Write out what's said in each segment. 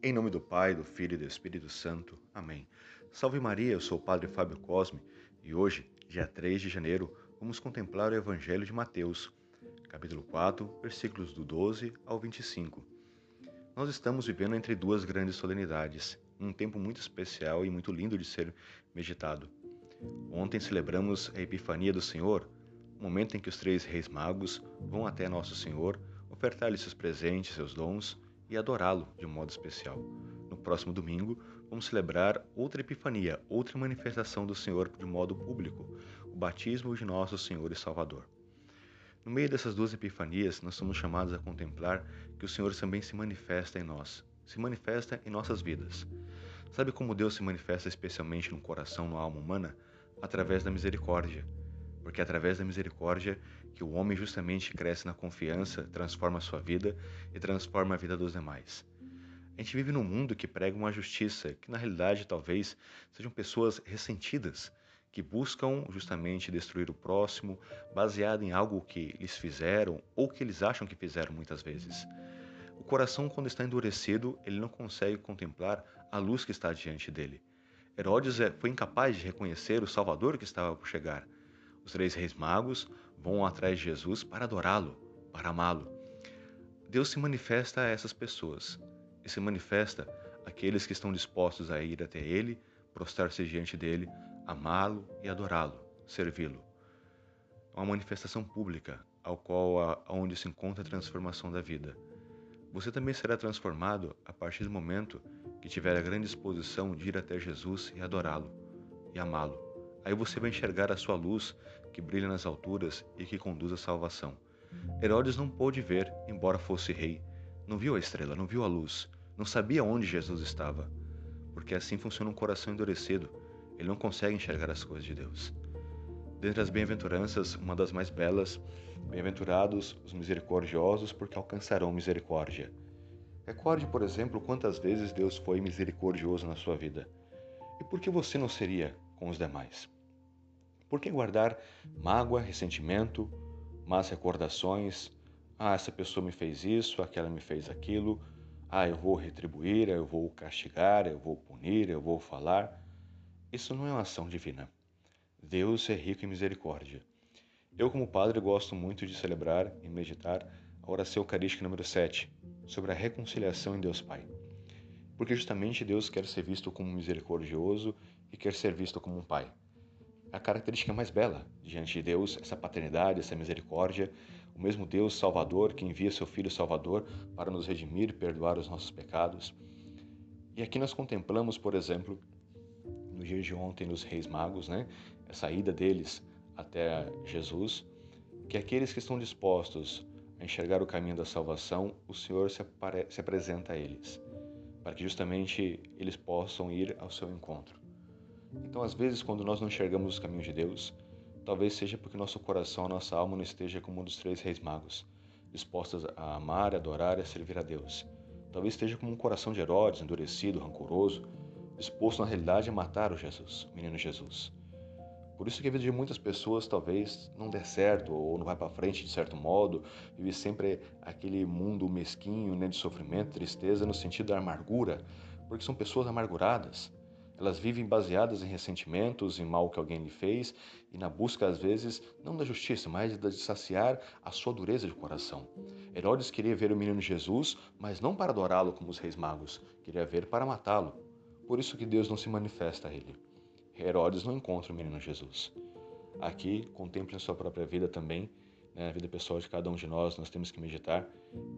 Em nome do Pai, do Filho e do Espírito Santo. Amém. Salve Maria, eu sou o Padre Fábio Cosme e hoje, dia 3 de janeiro, vamos contemplar o Evangelho de Mateus, capítulo 4, versículos do 12 ao 25. Nós estamos vivendo entre duas grandes solenidades, um tempo muito especial e muito lindo de ser meditado. Ontem celebramos a Epifania do Senhor, o momento em que os três reis magos vão até Nosso Senhor ofertar-lhe seus presentes, seus dons e adorá-lo de um modo especial. No próximo domingo, vamos celebrar outra Epifania, outra manifestação do Senhor de modo público, o batismo de nosso Senhor e Salvador. No meio dessas duas epifanias, nós somos chamados a contemplar que o Senhor também se manifesta em nós, se manifesta em nossas vidas. Sabe como Deus se manifesta especialmente no coração, na alma humana? Através da misericórdia. Porque é através da misericórdia que o homem justamente cresce na confiança, transforma a sua vida e transforma a vida dos demais. A gente vive num mundo que prega uma justiça que, na realidade, talvez sejam pessoas ressentidas, que buscam justamente destruir o próximo, baseado em algo que lhes fizeram ou que eles acham que fizeram muitas vezes. O coração, quando está endurecido, ele não consegue contemplar a luz que está diante dele. Herodes é, foi incapaz de reconhecer o Salvador que estava por chegar. Os três reis magos vão atrás de Jesus para adorá-lo, para amá-lo. Deus se manifesta a essas pessoas e se manifesta àqueles que estão dispostos a ir até Ele, prostrar-se diante dele, amá-lo e adorá-lo, servi-lo. É uma manifestação pública ao qual aonde se encontra a transformação da vida. Você também será transformado a partir do momento que tiver a grande disposição de ir até Jesus e adorá-lo e amá-lo. Aí você vai enxergar a sua luz que brilha nas alturas e que conduz à salvação. Herodes não pôde ver, embora fosse rei. Não viu a estrela, não viu a luz, não sabia onde Jesus estava. Porque assim funciona um coração endurecido. Ele não consegue enxergar as coisas de Deus. Dentre as bem-aventuranças, uma das mais belas, bem-aventurados os misericordiosos, porque alcançarão misericórdia. Recorde, por exemplo, quantas vezes Deus foi misericordioso na sua vida. E por que você não seria com os demais? Por que guardar mágoa, ressentimento, más recordações? Ah, essa pessoa me fez isso, aquela me fez aquilo. Ah, eu vou retribuir, eu vou castigar, eu vou punir, eu vou falar. Isso não é uma ação divina. Deus é rico em misericórdia. Eu, como padre, gosto muito de celebrar e meditar a oração eucarística número 7, sobre a reconciliação em Deus Pai. Porque justamente Deus quer ser visto como misericordioso e quer ser visto como um Pai a característica mais bela diante de Deus, essa paternidade, essa misericórdia, o mesmo Deus Salvador que envia seu Filho Salvador para nos redimir perdoar os nossos pecados. E aqui nós contemplamos, por exemplo, no dia de ontem nos Reis Magos, né, a saída deles até Jesus, que aqueles que estão dispostos a enxergar o caminho da salvação, o Senhor se, se apresenta a eles, para que justamente eles possam ir ao seu encontro. Então, às vezes, quando nós não enxergamos os caminhos de Deus, talvez seja porque nosso coração, a nossa alma não esteja como um dos três reis magos, dispostas a amar, adorar e a servir a Deus. Talvez esteja como um coração de Herodes, endurecido, rancoroso, disposto na realidade a matar o Jesus, o menino Jesus. Por isso que a vida de muitas pessoas talvez não dê certo ou não vai para frente de certo modo, vive sempre aquele mundo mesquinho, né, de sofrimento, tristeza no sentido da amargura, porque são pessoas amarguradas. Elas vivem baseadas em ressentimentos, em mal que alguém lhe fez e na busca, às vezes, não da justiça, mas de saciar a sua dureza de coração. Herodes queria ver o menino Jesus, mas não para adorá-lo como os reis magos, queria ver para matá-lo. Por isso que Deus não se manifesta a ele. Herodes não encontra o menino Jesus. Aqui, contemple a sua própria vida também, né, a vida pessoal de cada um de nós, nós temos que meditar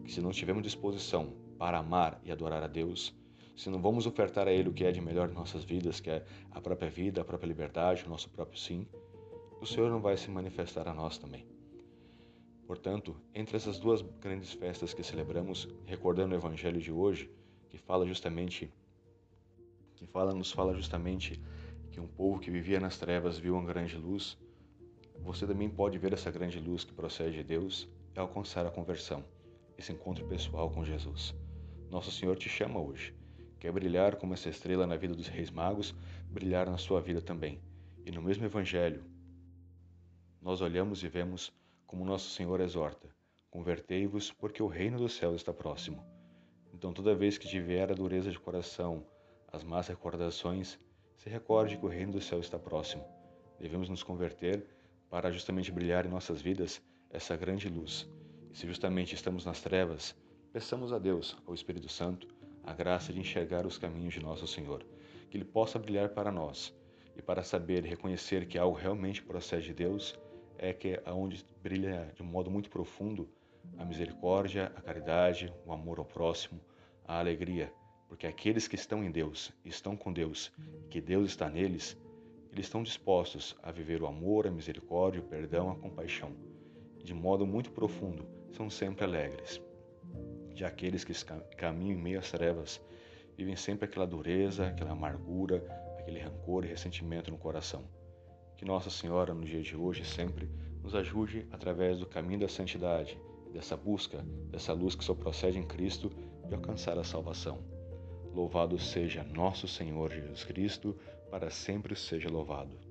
que se não tivermos disposição para amar e adorar a Deus, se não vamos ofertar a Ele o que é de melhor em nossas vidas, que é a própria vida, a própria liberdade, o nosso próprio sim, o Senhor não vai se manifestar a nós também. Portanto, entre essas duas grandes festas que celebramos, recordando o Evangelho de hoje, que fala justamente, que fala, nos fala justamente que um povo que vivia nas trevas viu uma grande luz, você também pode ver essa grande luz que procede de Deus e alcançar a conversão, esse encontro pessoal com Jesus. Nosso Senhor te chama hoje Quer brilhar como essa estrela na vida dos reis magos, brilhar na sua vida também. E no mesmo Evangelho, nós olhamos e vemos como nosso Senhor exorta: Convertei-vos, porque o reino do céu está próximo. Então, toda vez que tiver a dureza de coração, as más recordações, se recorde que o reino do céu está próximo. Devemos nos converter para justamente brilhar em nossas vidas essa grande luz. E se justamente estamos nas trevas, peçamos a Deus, ao Espírito Santo, a graça de enxergar os caminhos de nosso Senhor, que Ele possa brilhar para nós e para saber e reconhecer que algo realmente procede de Deus, é que é onde brilha de um modo muito profundo a misericórdia, a caridade, o amor ao próximo, a alegria, porque aqueles que estão em Deus, estão com Deus, e que Deus está neles, eles estão dispostos a viver o amor, a misericórdia, o perdão, a compaixão. E de modo muito profundo, são sempre alegres. Já aqueles que caminham em meio às trevas, vivem sempre aquela dureza, aquela amargura, aquele rancor e ressentimento no coração. Que Nossa Senhora, no dia de hoje, sempre nos ajude através do caminho da santidade, dessa busca, dessa luz que só procede em Cristo, de alcançar a salvação. Louvado seja nosso Senhor Jesus Cristo, para sempre seja louvado.